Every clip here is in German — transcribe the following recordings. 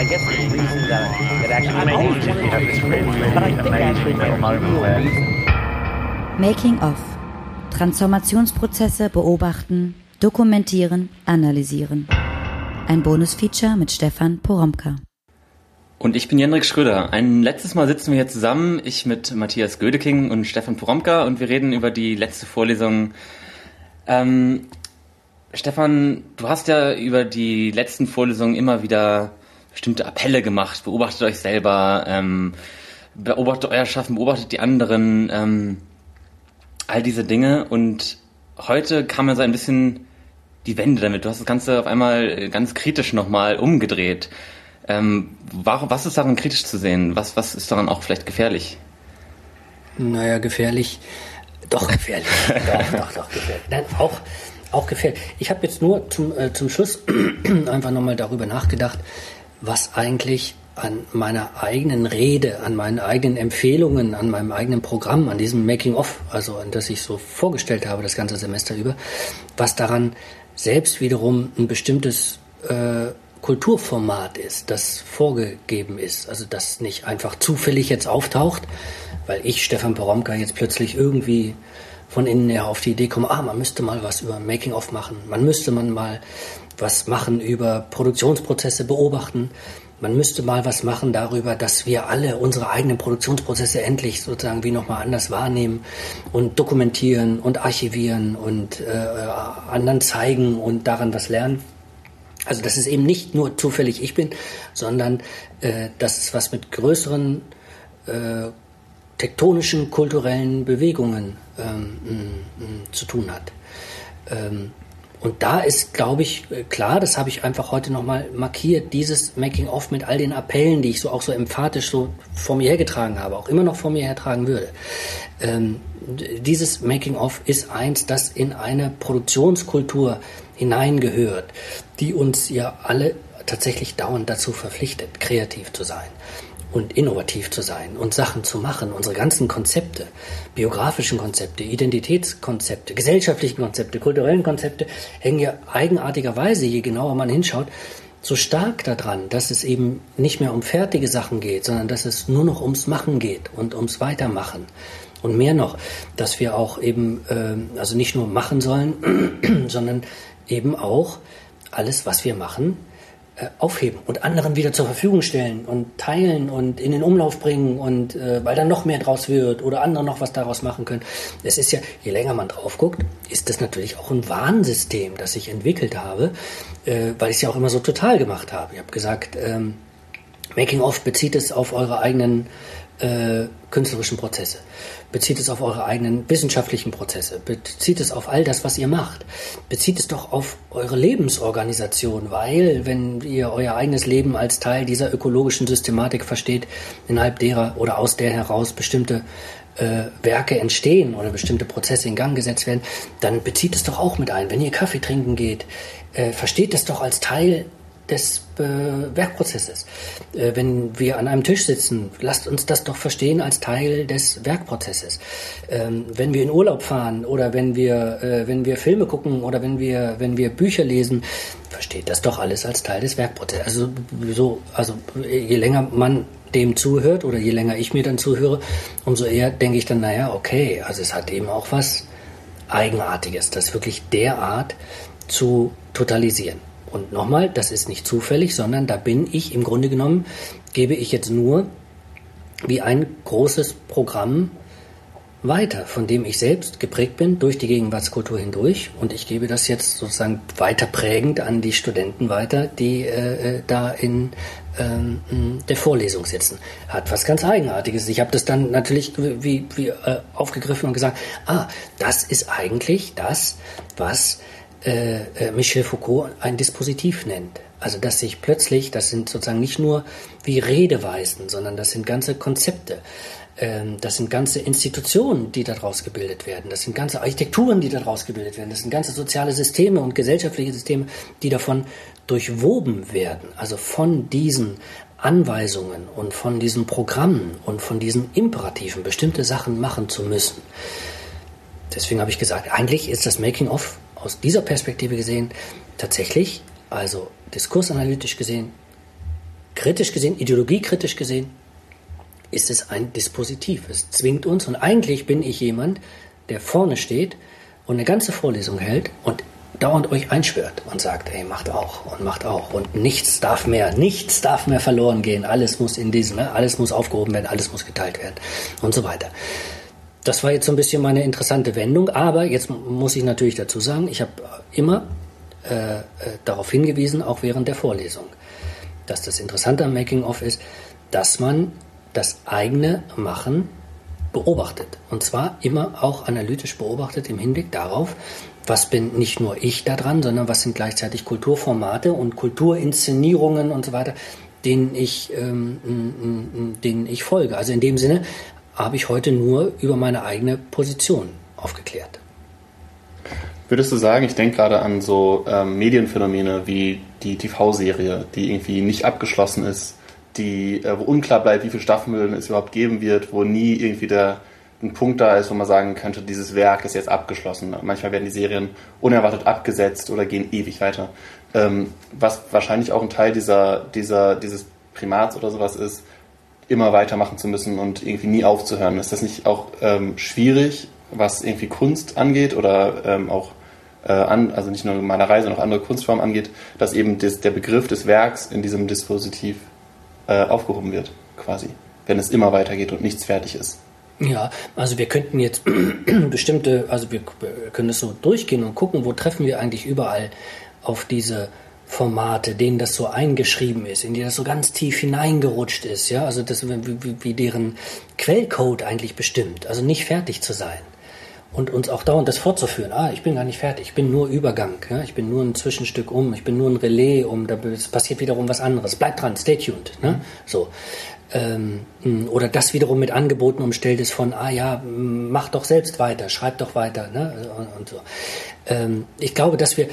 I guess the reason that, that actually wanted to explore, but I think actually the real reason. Making of. Transformationsprozesse beobachten, dokumentieren, analysieren. Ein Bonusfeature mit Stefan Poromka. Und ich bin Jendrik Schröder. Ein letztes Mal sitzen wir hier zusammen, ich mit Matthias Gödeking und Stefan Poromka und wir reden über die letzte Vorlesung. Ähm, Stefan, du hast ja über die letzten Vorlesungen immer wieder bestimmte Appelle gemacht. Beobachtet euch selber, ähm, beobachtet euer Schaffen, beobachtet die anderen, ähm, all diese Dinge. Und heute kam ja so ein bisschen die Wende damit. Du hast das Ganze auf einmal ganz kritisch nochmal umgedreht. Ähm, was ist daran kritisch zu sehen? Was, was ist daran auch vielleicht gefährlich? Naja, gefährlich. Doch, gefährlich. doch, doch, doch, gefährlich. Nein, auch, auch gefährlich. Ich habe jetzt nur zum, äh, zum Schluss einfach nochmal darüber nachgedacht, was eigentlich an meiner eigenen Rede, an meinen eigenen Empfehlungen, an meinem eigenen Programm, an diesem Making-of, also an das ich so vorgestellt habe das ganze Semester über, was daran selbst wiederum ein bestimmtes äh, Kulturformat ist, das vorgegeben ist. Also das nicht einfach zufällig jetzt auftaucht, weil ich, Stefan Poromka, jetzt plötzlich irgendwie von innen her auf die Idee komme, ah, man müsste mal was über Making-of machen, man müsste man mal was machen über Produktionsprozesse beobachten, man müsste mal was machen darüber, dass wir alle unsere eigenen Produktionsprozesse endlich sozusagen wie nochmal anders wahrnehmen und dokumentieren und archivieren und äh, anderen zeigen und daran was lernen. Also dass es eben nicht nur zufällig ich bin, sondern äh, dass es was mit größeren äh, tektonischen kulturellen Bewegungen ähm, m, zu tun hat. Ähm, und da ist, glaube ich, klar, das habe ich einfach heute nochmal markiert, dieses Making-of mit all den Appellen, die ich so auch so emphatisch so vor mir hergetragen habe, auch immer noch vor mir hertragen würde. Ähm, dieses Making-of ist eins, das in eine Produktionskultur hineingehört, die uns ja alle tatsächlich dauernd dazu verpflichtet, kreativ zu sein und innovativ zu sein und Sachen zu machen. Unsere ganzen Konzepte, biografischen Konzepte, Identitätskonzepte, gesellschaftlichen Konzepte, kulturellen Konzepte hängen ja eigenartigerweise, je genauer man hinschaut, so stark daran, dass es eben nicht mehr um fertige Sachen geht, sondern dass es nur noch ums Machen geht und ums Weitermachen. Und mehr noch, dass wir auch eben, äh, also nicht nur machen sollen, sondern eben auch alles, was wir machen, aufheben und anderen wieder zur Verfügung stellen und teilen und in den Umlauf bringen und äh, weil dann noch mehr draus wird oder andere noch was daraus machen können. Es ist ja, je länger man drauf guckt, ist das natürlich auch ein Warnsystem, das ich entwickelt habe, äh, weil ich es ja auch immer so total gemacht habe. Ich habe gesagt, ähm, Making of bezieht es auf eure eigenen äh, künstlerischen Prozesse. Bezieht es auf eure eigenen wissenschaftlichen Prozesse. Bezieht es auf all das, was ihr macht. Bezieht es doch auf eure Lebensorganisation, weil wenn ihr euer eigenes Leben als Teil dieser ökologischen Systematik versteht, innerhalb derer oder aus der heraus bestimmte äh, Werke entstehen oder bestimmte Prozesse in Gang gesetzt werden, dann bezieht es doch auch mit ein. Wenn ihr Kaffee trinken geht, äh, versteht es doch als Teil des äh, Werkprozesses. Äh, wenn wir an einem Tisch sitzen, lasst uns das doch verstehen als Teil des Werkprozesses. Ähm, wenn wir in Urlaub fahren oder wenn wir, äh, wenn wir Filme gucken oder wenn wir, wenn wir Bücher lesen, versteht das doch alles als Teil des Werkprozesses. Also, so, also je länger man dem zuhört oder je länger ich mir dann zuhöre, umso eher denke ich dann, naja, okay, also es hat eben auch was Eigenartiges, das wirklich derart zu totalisieren. Und nochmal, das ist nicht zufällig, sondern da bin ich im Grunde genommen, gebe ich jetzt nur wie ein großes Programm weiter, von dem ich selbst geprägt bin durch die Gegenwartskultur hindurch. Und ich gebe das jetzt sozusagen weiter prägend an die Studenten weiter, die äh, äh da in ähm, der Vorlesung sitzen. Hat was ganz Eigenartiges. Ich habe das dann natürlich wie, wie äh, aufgegriffen und gesagt, ah, das ist eigentlich das, was äh, äh, Michel Foucault ein Dispositiv nennt. Also dass sich plötzlich, das sind sozusagen nicht nur wie Redeweisen, sondern das sind ganze Konzepte, ähm, das sind ganze Institutionen, die daraus gebildet werden, das sind ganze Architekturen, die daraus gebildet werden, das sind ganze soziale Systeme und gesellschaftliche Systeme, die davon durchwoben werden, also von diesen Anweisungen und von diesen Programmen und von diesen Imperativen bestimmte Sachen machen zu müssen. Deswegen habe ich gesagt, eigentlich ist das Making-of aus dieser Perspektive gesehen tatsächlich, also diskursanalytisch gesehen, kritisch gesehen, ideologiekritisch gesehen, ist es ein Dispositiv. Es zwingt uns und eigentlich bin ich jemand, der vorne steht und eine ganze Vorlesung hält und dauernd euch einschwört und sagt, ey, macht auch und macht auch und nichts darf mehr, nichts darf mehr verloren gehen, alles muss in diesem, ne, alles muss aufgehoben werden, alles muss geteilt werden und so weiter. Das war jetzt so ein bisschen meine interessante Wendung, aber jetzt muss ich natürlich dazu sagen, ich habe immer äh, äh, darauf hingewiesen, auch während der Vorlesung, dass das Interessante am Making-of ist, dass man das eigene Machen beobachtet. Und zwar immer auch analytisch beobachtet im Hinblick darauf, was bin nicht nur ich da dran, sondern was sind gleichzeitig Kulturformate und Kulturinszenierungen und so weiter, denen ich, ähm, denen ich folge. Also in dem Sinne habe ich heute nur über meine eigene Position aufgeklärt. Würdest du sagen, ich denke gerade an so ähm, Medienphänomene wie die TV-Serie, die irgendwie nicht abgeschlossen ist, die, äh, wo unklar bleibt, wie viele Staffeln es überhaupt geben wird, wo nie irgendwie der ein Punkt da ist, wo man sagen könnte, dieses Werk ist jetzt abgeschlossen. Manchmal werden die Serien unerwartet abgesetzt oder gehen ewig weiter. Ähm, was wahrscheinlich auch ein Teil dieser, dieser, dieses Primats oder sowas ist, immer weitermachen zu müssen und irgendwie nie aufzuhören. Ist das nicht auch ähm, schwierig, was irgendwie Kunst angeht oder ähm, auch äh, an, also nicht nur Malerei, sondern auch andere Kunstformen angeht, dass eben des, der Begriff des Werks in diesem Dispositiv äh, aufgehoben wird, quasi, wenn es immer weitergeht und nichts fertig ist. Ja, also wir könnten jetzt bestimmte, also wir können es so durchgehen und gucken, wo treffen wir eigentlich überall auf diese Formate, denen das so eingeschrieben ist, in die das so ganz tief hineingerutscht ist, ja, also das wie, wie deren Quellcode eigentlich bestimmt, also nicht fertig zu sein und uns auch dauernd das fortzuführen. Ah, ich bin gar nicht fertig, ich bin nur Übergang, ja? ich bin nur ein Zwischenstück um, ich bin nur ein Relais um, da passiert wiederum was anderes. Bleibt dran, stay tuned. Ne? So. Ähm, oder das wiederum mit Angeboten umstellt ist von, ah ja, mach doch selbst weiter, schreib doch weiter. Ne? Und, und so. Ähm, ich glaube, dass wir,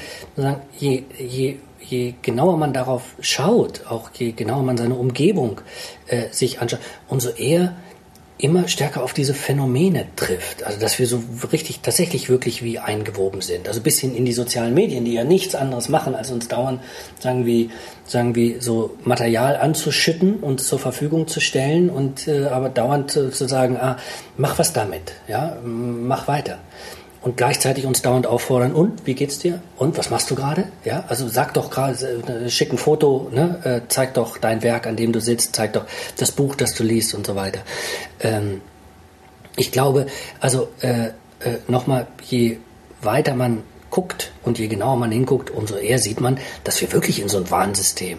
je, je, je genauer man darauf schaut, auch je genauer man seine Umgebung äh, sich anschaut, umso eher immer stärker auf diese Phänomene trifft. Also dass wir so richtig, tatsächlich wirklich wie eingewoben sind. Also bis hin in die sozialen Medien, die ja nichts anderes machen, als uns dauernd, sagen wir, sagen wir, so Material anzuschütten und zur Verfügung zu stellen und äh, aber dauernd äh, zu sagen, ah, mach was damit, ja, mach weiter und gleichzeitig uns dauernd auffordern, und wie geht's dir? Und was machst du gerade? Ja, also sag doch gerade, äh, schick ein Foto, ne? Äh, zeig doch dein Werk, an dem du sitzt, zeig doch das Buch, das du liest und so weiter. Ähm, ich glaube, also äh, äh, nochmal, je weiter man guckt und je genauer man hinguckt, umso eher sieht man, dass wir wirklich in so ein Warnsystem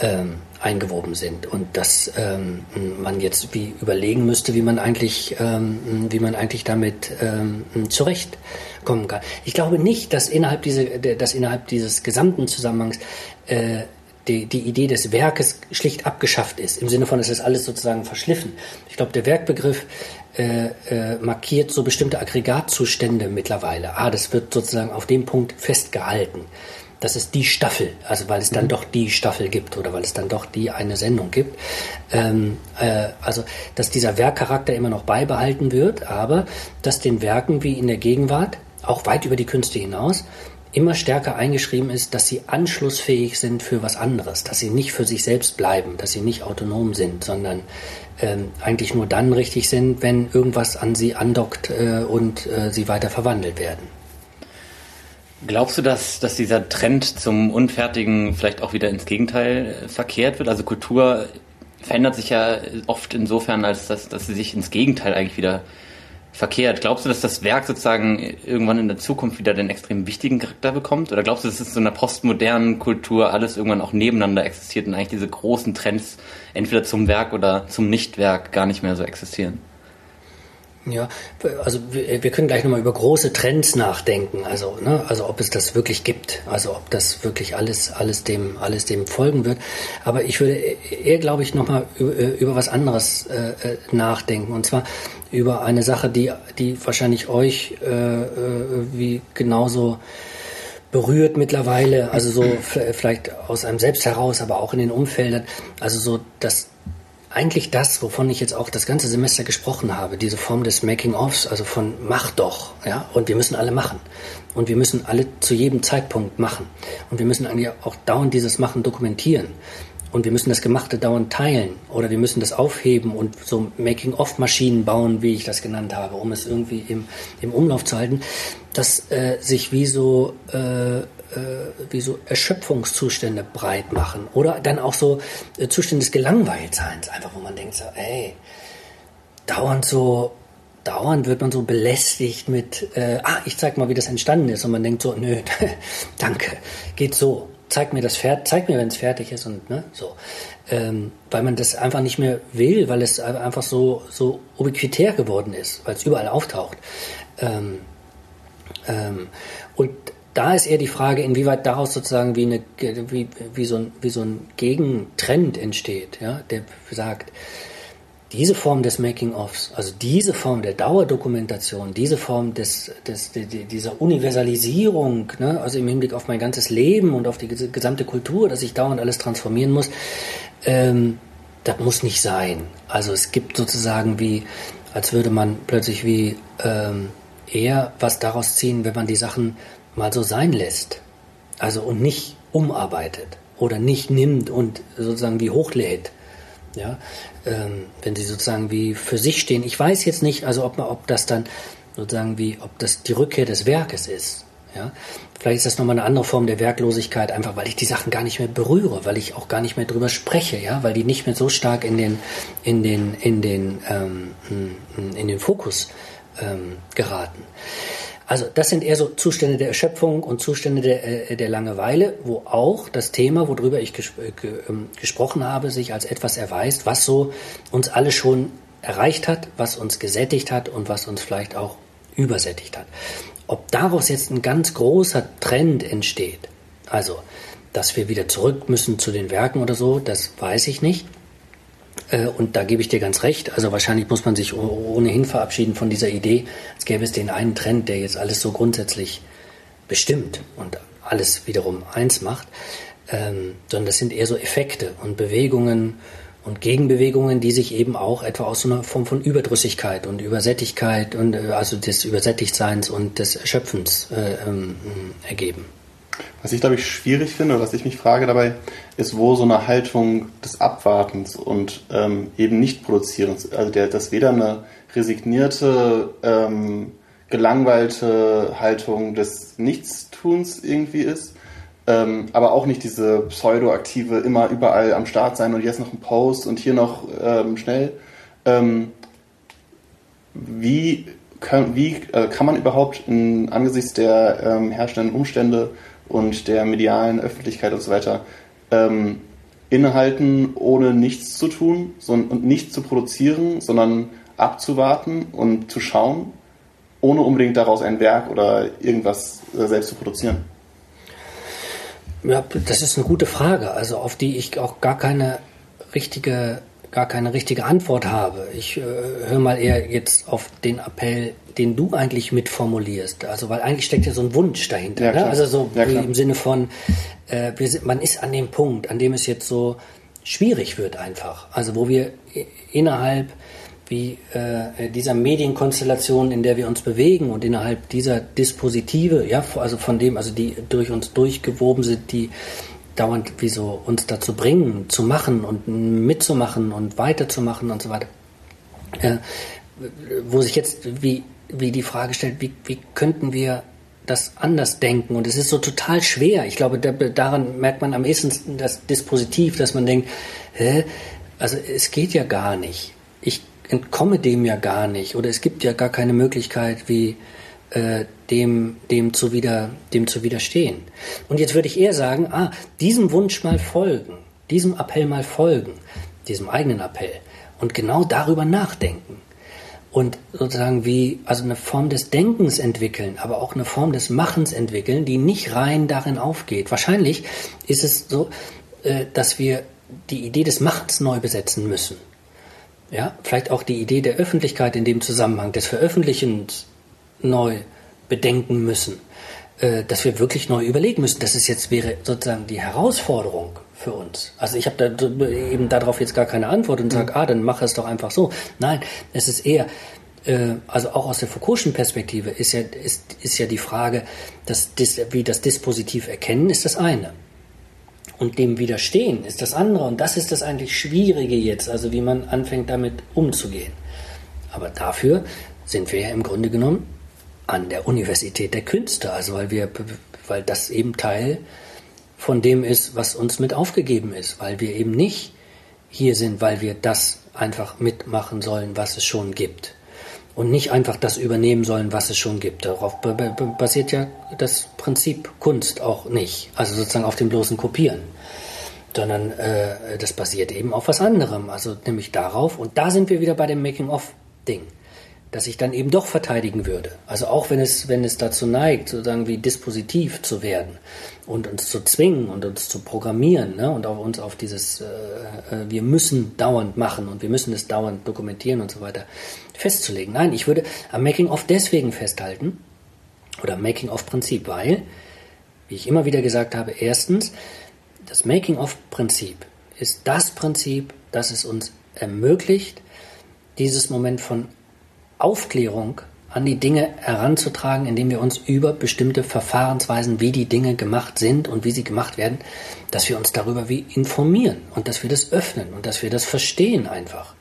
ähm, eingewoben sind und dass ähm, man jetzt wie überlegen müsste, wie man eigentlich, ähm, wie man eigentlich damit ähm, zurechtkommen kann. Ich glaube nicht, dass innerhalb, diese, dass innerhalb dieses gesamten Zusammenhangs äh, die, die Idee des Werkes schlicht abgeschafft ist, im Sinne von, es ist alles sozusagen verschliffen. Ich glaube, der Werkbegriff äh, äh, markiert so bestimmte Aggregatzustände mittlerweile. Ah, das wird sozusagen auf dem Punkt festgehalten das ist die Staffel, also weil es dann mhm. doch die Staffel gibt oder weil es dann doch die eine Sendung gibt. Ähm, äh, also, dass dieser Werkcharakter immer noch beibehalten wird, aber dass den Werken wie in der Gegenwart, auch weit über die Künste hinaus, immer stärker eingeschrieben ist, dass sie anschlussfähig sind für was anderes, dass sie nicht für sich selbst bleiben, dass sie nicht autonom sind, sondern ähm, eigentlich nur dann richtig sind, wenn irgendwas an sie andockt äh, und äh, sie weiter verwandelt werden. Glaubst du, dass, dass dieser Trend zum Unfertigen vielleicht auch wieder ins Gegenteil äh, verkehrt wird? Also Kultur verändert sich ja oft insofern, als dass, dass sie sich ins Gegenteil eigentlich wieder verkehrt. Glaubst du, dass das Werk sozusagen irgendwann in der Zukunft wieder den extrem wichtigen Charakter bekommt? Oder glaubst du, dass es so einer postmodernen Kultur alles irgendwann auch nebeneinander existiert und eigentlich diese großen Trends entweder zum Werk oder zum Nichtwerk gar nicht mehr so existieren? Ja, also wir, wir können gleich nochmal über große Trends nachdenken. Also, ne, also ob es das wirklich gibt, also ob das wirklich alles, alles dem, alles dem folgen wird. Aber ich würde eher, glaube ich, nochmal über, über was anderes äh, äh, nachdenken. Und zwar über eine Sache, die, die wahrscheinlich euch äh, äh, wie genauso berührt mittlerweile, also so vielleicht aus einem selbst heraus, aber auch in den Umfeldern, also so das eigentlich das, wovon ich jetzt auch das ganze Semester gesprochen habe, diese Form des Making-ofs, also von mach doch, ja, und wir müssen alle machen. Und wir müssen alle zu jedem Zeitpunkt machen. Und wir müssen eigentlich auch dauernd dieses Machen dokumentieren. und wir müssen das Gemachte dauernd teilen oder wir müssen das aufheben und so Making-of-Maschinen bauen, wie ich das genannt habe, um es irgendwie im, im Umlauf zu halten, dass äh, sich wie so, äh, wie so Erschöpfungszustände breit machen oder dann auch so äh, Zustände des Gelangweiltseins, einfach wo man denkt so, ey, dauernd so dauernd wird man so belästigt mit, äh, ah, ich zeig mal, wie das entstanden ist. Und man denkt so, nö, danke, geht so. Zeig mir das fertig, zeig mir, wenn es fertig ist und ne, so. Ähm, weil man das einfach nicht mehr will, weil es einfach so, so ubiquitär geworden ist, weil es überall auftaucht. Ähm, ähm, und da ist eher die Frage, inwieweit daraus sozusagen wie, eine, wie, wie, so, ein, wie so ein Gegentrend entsteht, ja, der sagt, diese Form des Making-ofs, also diese Form der Dauerdokumentation, diese Form des, des, dieser Universalisierung, ne, also im Hinblick auf mein ganzes Leben und auf die gesamte Kultur, dass ich dauernd alles transformieren muss, ähm, das muss nicht sein. Also es gibt sozusagen wie, als würde man plötzlich wie ähm, eher was daraus ziehen, wenn man die Sachen mal so sein lässt. Also und nicht umarbeitet oder nicht nimmt und sozusagen wie hochlädt. Ja, ähm, wenn sie sozusagen wie für sich stehen. Ich weiß jetzt nicht, also ob, ob das dann sozusagen wie, ob das die Rückkehr des Werkes ist. Ja, vielleicht ist das nochmal eine andere Form der Werklosigkeit, einfach weil ich die Sachen gar nicht mehr berühre, weil ich auch gar nicht mehr drüber spreche, ja, weil die nicht mehr so stark in den, in den, in den, ähm, in den Fokus ähm, geraten. Also das sind eher so Zustände der Erschöpfung und Zustände der, äh, der Langeweile, wo auch das Thema, worüber ich ges äh, ähm, gesprochen habe, sich als etwas erweist, was so uns alle schon erreicht hat, was uns gesättigt hat und was uns vielleicht auch übersättigt hat. Ob daraus jetzt ein ganz großer Trend entsteht, also dass wir wieder zurück müssen zu den Werken oder so, das weiß ich nicht. Äh, und da gebe ich dir ganz recht. Also wahrscheinlich muss man sich ohnehin verabschieden von dieser Idee, als gäbe es den einen Trend, der jetzt alles so grundsätzlich bestimmt und alles wiederum eins macht, ähm, sondern das sind eher so Effekte und Bewegungen und Gegenbewegungen, die sich eben auch etwa aus so einer Form von Überdrüssigkeit und Übersättigkeit und äh, also des Übersättigtseins und des Erschöpfens äh, ähm, ergeben. Was ich, glaube ich, schwierig finde, was ich mich frage dabei, ist, wo so eine Haltung des Abwartens und ähm, eben nicht Produzierens, also der, dass weder eine resignierte, ähm, gelangweilte Haltung des Nichtstuns irgendwie ist, ähm, aber auch nicht diese pseudoaktive, immer überall am Start sein und jetzt noch ein Post und hier noch ähm, schnell. Ähm, wie kann, wie äh, kann man überhaupt in, angesichts der ähm, herrschenden Umstände und der medialen Öffentlichkeit und so weiter ähm, innehalten, ohne nichts zu tun und nicht zu produzieren, sondern abzuwarten und zu schauen, ohne unbedingt daraus ein Werk oder irgendwas äh, selbst zu produzieren? Ja, das ist eine gute Frage, also auf die ich auch gar keine richtige gar keine richtige Antwort habe. Ich äh, höre mal eher jetzt auf den Appell, den du eigentlich mitformulierst. Also, weil eigentlich steckt ja so ein Wunsch dahinter. Ja, ne? Also so ja, im Sinne von, äh, sind, man ist an dem Punkt, an dem es jetzt so schwierig wird einfach. Also wo wir innerhalb wie äh, dieser Medienkonstellation, in der wir uns bewegen und innerhalb dieser Dispositive, ja, also von dem, also die durch uns durchgewoben sind, die dauernd wie so uns dazu bringen, zu machen und mitzumachen und weiterzumachen und so weiter. Äh, wo sich jetzt wie, wie die Frage stellt, wie, wie könnten wir das anders denken? Und es ist so total schwer. Ich glaube, da, daran merkt man am ehesten das Dispositiv, dass man denkt, hä? also es geht ja gar nicht. Ich entkomme dem ja gar nicht. Oder es gibt ja gar keine Möglichkeit, wie äh, dem, dem, zu wieder, dem zu widerstehen. Und jetzt würde ich eher sagen, ah, diesem Wunsch mal folgen, diesem Appell mal folgen, diesem eigenen Appell und genau darüber nachdenken und sozusagen wie, also eine Form des Denkens entwickeln, aber auch eine Form des Machens entwickeln, die nicht rein darin aufgeht. Wahrscheinlich ist es so, äh, dass wir die Idee des Machens neu besetzen müssen. Ja, vielleicht auch die Idee der Öffentlichkeit in dem Zusammenhang, des Veröffentlichens neu bedenken müssen, äh, dass wir wirklich neu überlegen müssen. Das ist jetzt wäre sozusagen die Herausforderung für uns. Also ich habe da eben darauf jetzt gar keine Antwort und sage, mhm. ah, dann mach es doch einfach so. Nein, es ist eher, äh, also auch aus der Foucault'schen Perspektive ist ja, ist, ist ja die Frage, dass, wie das Dispositiv erkennen, ist das eine. und dem widerstehen ist das andere. Und das ist das eigentlich Schwierige jetzt, also wie man anfängt damit umzugehen. Aber dafür sind wir ja im Grunde genommen an der Universität der Künste, also weil wir, weil das eben Teil von dem ist, was uns mit aufgegeben ist, weil wir eben nicht hier sind, weil wir das einfach mitmachen sollen, was es schon gibt. Und nicht einfach das übernehmen sollen, was es schon gibt. Darauf basiert ja das Prinzip Kunst auch nicht. Also sozusagen auf dem bloßen Kopieren. Sondern äh, das basiert eben auf was anderem. Also nämlich darauf, und da sind wir wieder bei dem Making-of-Ding dass ich dann eben doch verteidigen würde. Also auch wenn es, wenn es dazu neigt, sozusagen wie dispositiv zu werden und uns zu zwingen und uns zu programmieren ne? und auch uns auf dieses, äh, äh, wir müssen dauernd machen und wir müssen es dauernd dokumentieren und so weiter festzulegen. Nein, ich würde am Making-of deswegen festhalten oder Making-of-Prinzip, weil, wie ich immer wieder gesagt habe, erstens, das Making-of-Prinzip ist das Prinzip, das es uns ermöglicht, dieses Moment von Aufklärung an die Dinge heranzutragen, indem wir uns über bestimmte Verfahrensweisen, wie die Dinge gemacht sind und wie sie gemacht werden, dass wir uns darüber wie informieren und dass wir das öffnen und dass wir das verstehen einfach.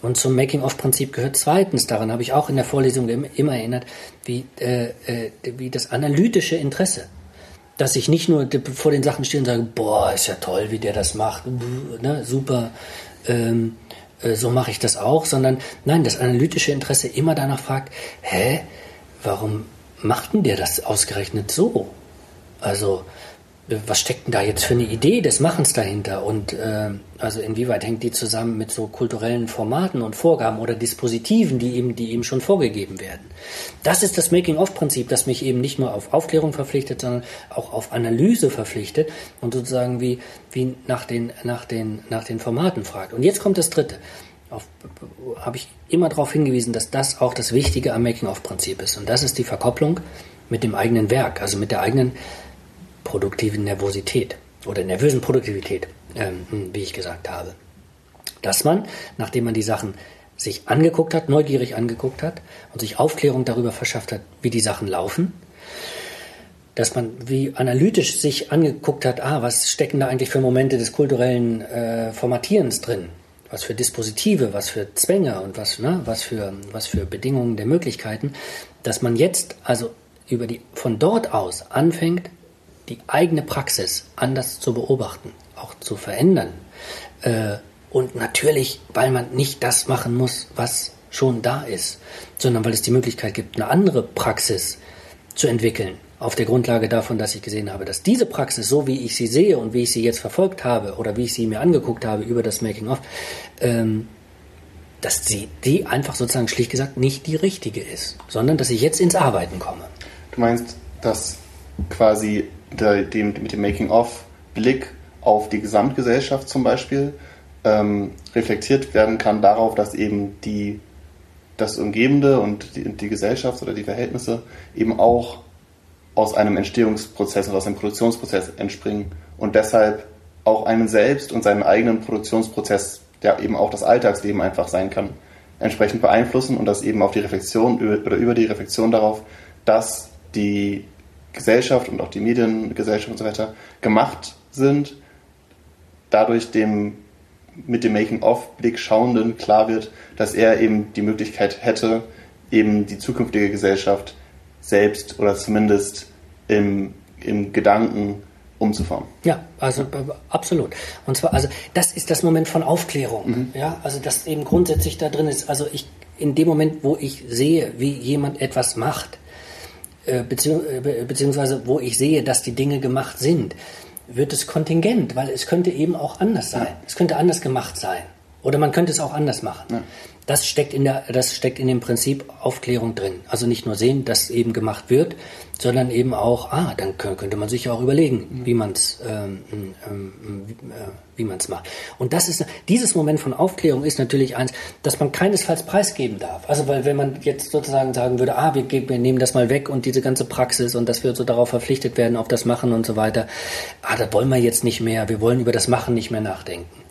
Und zum Making-of-Prinzip gehört zweitens, daran habe ich auch in der Vorlesung immer erinnert, wie, äh, äh, wie das analytische Interesse. Dass ich nicht nur vor den Sachen stehe und sage, boah, ist ja toll, wie der das macht, ne, super, ähm, äh, so mache ich das auch, sondern nein, das analytische Interesse immer danach fragt, hä, warum macht denn der das ausgerechnet so? Also, was steckt denn da jetzt für eine Idee des Machens dahinter? Und äh, also inwieweit hängt die zusammen mit so kulturellen Formaten und Vorgaben oder Dispositiven, die eben, die eben schon vorgegeben werden? Das ist das Making-of-Prinzip, das mich eben nicht nur auf Aufklärung verpflichtet, sondern auch auf Analyse verpflichtet und sozusagen wie, wie nach, den, nach, den, nach den Formaten fragt. Und jetzt kommt das Dritte. Habe ich immer darauf hingewiesen, dass das auch das Wichtige am Making-of-Prinzip ist. Und das ist die Verkopplung mit dem eigenen Werk, also mit der eigenen produktiven Nervosität oder nervösen Produktivität, ähm, wie ich gesagt habe. Dass man, nachdem man die Sachen sich angeguckt hat, neugierig angeguckt hat und sich Aufklärung darüber verschafft hat, wie die Sachen laufen, dass man wie analytisch sich angeguckt hat, ah, was stecken da eigentlich für Momente des kulturellen äh, Formatierens drin? Was für Dispositive, was für Zwänge und was, ne, was, für, was für Bedingungen der Möglichkeiten, dass man jetzt also über die, von dort aus anfängt, die eigene Praxis anders zu beobachten, auch zu verändern. Äh, und natürlich, weil man nicht das machen muss, was schon da ist, sondern weil es die Möglichkeit gibt, eine andere Praxis zu entwickeln. Auf der Grundlage davon, dass ich gesehen habe, dass diese Praxis, so wie ich sie sehe und wie ich sie jetzt verfolgt habe oder wie ich sie mir angeguckt habe über das Making-of, ähm, dass sie die einfach sozusagen schlicht gesagt nicht die richtige ist, sondern dass ich jetzt ins Arbeiten komme. Du meinst, dass quasi der, dem, mit dem Making-of-Blick auf die Gesamtgesellschaft zum Beispiel ähm, reflektiert werden kann darauf, dass eben die, das Umgebende und die, die Gesellschaft oder die Verhältnisse eben auch aus einem Entstehungsprozess oder aus einem Produktionsprozess entspringen und deshalb auch einen selbst und seinen eigenen Produktionsprozess, der eben auch das Alltagsleben einfach sein kann, entsprechend beeinflussen und das eben auf die Reflexion oder über die Reflexion darauf, dass die Gesellschaft und auch die Mediengesellschaft und so weiter gemacht sind, dadurch dem mit dem Making-of-Blick Schauenden klar wird, dass er eben die Möglichkeit hätte, eben die zukünftige Gesellschaft selbst oder zumindest im, im Gedanken umzuformen. Ja, also absolut. Und zwar, also das ist das Moment von Aufklärung. Mhm. Ja, also das eben grundsätzlich da drin ist. Also ich in dem Moment, wo ich sehe, wie jemand etwas macht, beziehungs äh, beziehungsweise wo ich sehe, dass die Dinge gemacht sind, wird es kontingent, weil es könnte eben auch anders sein. Es könnte anders gemacht sein. Oder man könnte es auch anders machen. Ja. Das steckt in der, das steckt in dem Prinzip Aufklärung drin. Also nicht nur sehen, dass eben gemacht wird, sondern eben auch, ah, dann könnte man sich ja auch überlegen, wie man es, ähm, ähm, äh, wie macht. Und das ist, dieses Moment von Aufklärung ist natürlich eins, dass man keinesfalls preisgeben darf. Also, weil wenn man jetzt sozusagen sagen würde, ah, wir, wir nehmen das mal weg und diese ganze Praxis und dass wir so darauf verpflichtet werden, auf das Machen und so weiter, ah, das wollen wir jetzt nicht mehr, wir wollen über das Machen nicht mehr nachdenken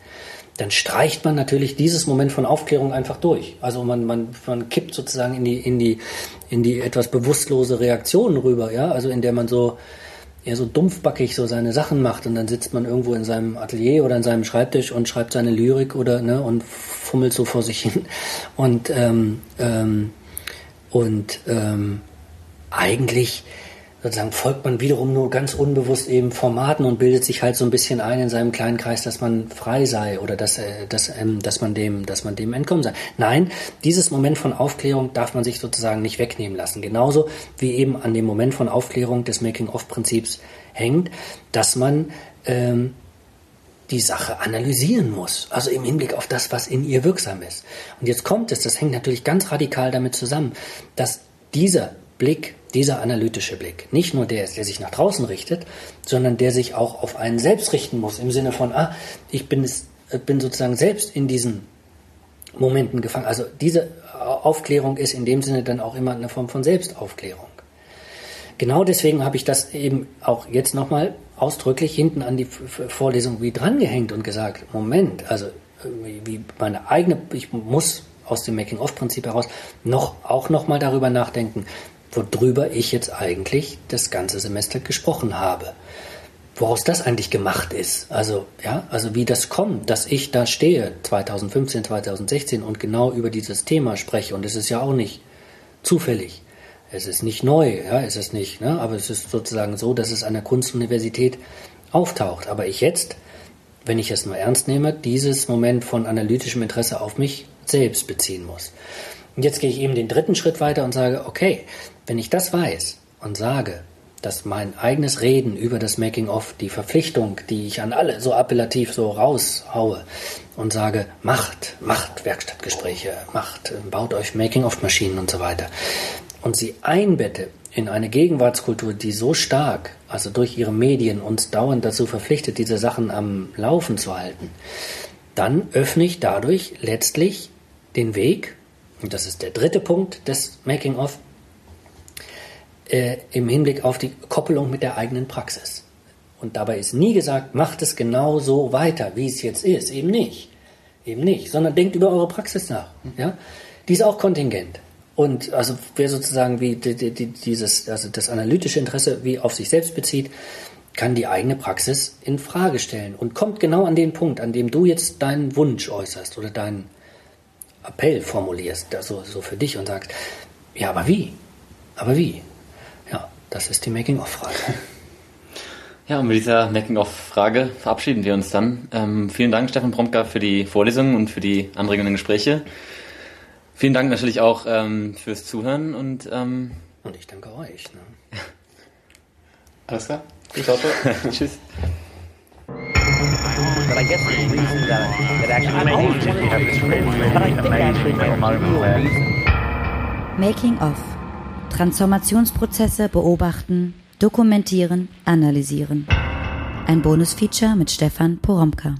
dann streicht man natürlich dieses Moment von Aufklärung einfach durch. Also man, man, man kippt sozusagen in die, in die, in die etwas bewusstlose Reaktion rüber, ja, also in der man so, eher so dumpfbackig so seine Sachen macht und dann sitzt man irgendwo in seinem Atelier oder in seinem Schreibtisch und schreibt seine Lyrik oder ne und fummelt so vor sich hin und ähm, ähm, und ähm, eigentlich sozusagen folgt man wiederum nur ganz unbewusst eben Formaten und bildet sich halt so ein bisschen ein in seinem kleinen Kreis, dass man frei sei oder dass, äh, dass, ähm, dass, man dem, dass man dem entkommen sei. Nein, dieses Moment von Aufklärung darf man sich sozusagen nicht wegnehmen lassen. Genauso wie eben an dem Moment von Aufklärung des Making-of-Prinzips hängt, dass man ähm, die Sache analysieren muss, also im Hinblick auf das, was in ihr wirksam ist. Und jetzt kommt es, das hängt natürlich ganz radikal damit zusammen, dass dieser Blick, dieser analytische Blick, nicht nur der ist, der sich nach draußen richtet, sondern der sich auch auf einen selbst richten muss, im Sinne von, ah, ich bin, es, äh, bin sozusagen selbst in diesen Momenten gefangen. Also diese Aufklärung ist in dem Sinne dann auch immer eine Form von Selbstaufklärung. Genau deswegen habe ich das eben auch jetzt nochmal ausdrücklich hinten an die Vorlesung wie drangehängt und gesagt, Moment, also wie meine eigene, ich muss aus dem Making-of-Prinzip heraus noch, auch nochmal darüber nachdenken, worüber ich jetzt eigentlich das ganze Semester gesprochen habe. Woraus das eigentlich gemacht ist. Also, ja, also wie das kommt, dass ich da stehe 2015, 2016 und genau über dieses Thema spreche. Und es ist ja auch nicht zufällig. Es ist nicht neu, ja, es ist nicht, ne, aber es ist sozusagen so, dass es an der Kunstuniversität auftaucht. Aber ich jetzt, wenn ich es nur ernst nehme, dieses Moment von analytischem Interesse auf mich selbst beziehen muss. Und jetzt gehe ich eben den dritten Schritt weiter und sage, okay, wenn ich das weiß und sage, dass mein eigenes Reden über das Making-of, die Verpflichtung, die ich an alle so appellativ so raushaue und sage, macht, macht Werkstattgespräche, macht, baut euch Making-of-Maschinen und so weiter und sie einbette in eine Gegenwartskultur, die so stark, also durch ihre Medien uns dauernd dazu verpflichtet, diese Sachen am Laufen zu halten, dann öffne ich dadurch letztlich den Weg, und das ist der dritte Punkt des Making-of, äh, im Hinblick auf die Koppelung mit der eigenen Praxis. Und dabei ist nie gesagt, macht es genau so weiter, wie es jetzt ist. Eben nicht. Eben nicht. Sondern denkt über eure Praxis nach. Ja? Die ist auch kontingent. Und also wer sozusagen wie die, die, dieses, also das analytische Interesse wie auf sich selbst bezieht, kann die eigene Praxis in Frage stellen und kommt genau an den Punkt, an dem du jetzt deinen Wunsch äußerst oder deinen Appell formulierst, also so für dich und sagst, ja, aber wie? Aber wie? Das ist die Making-of-Frage. Ja, und mit dieser Making-of-Frage verabschieden wir uns dann. Ähm, vielen Dank, Stefan Promka, für die Vorlesungen und für die anregenden Gespräche. Vielen Dank natürlich auch ähm, fürs Zuhören und ähm, und ich danke euch. Ne? Alles klar. Ciao, ciao. Tschüss. But I guess the reason that, that actually makes you have this great amazing moment where Making of. Transformationsprozesse beobachten, dokumentieren, analysieren. Ein Bonusfeature mit Stefan Poromka.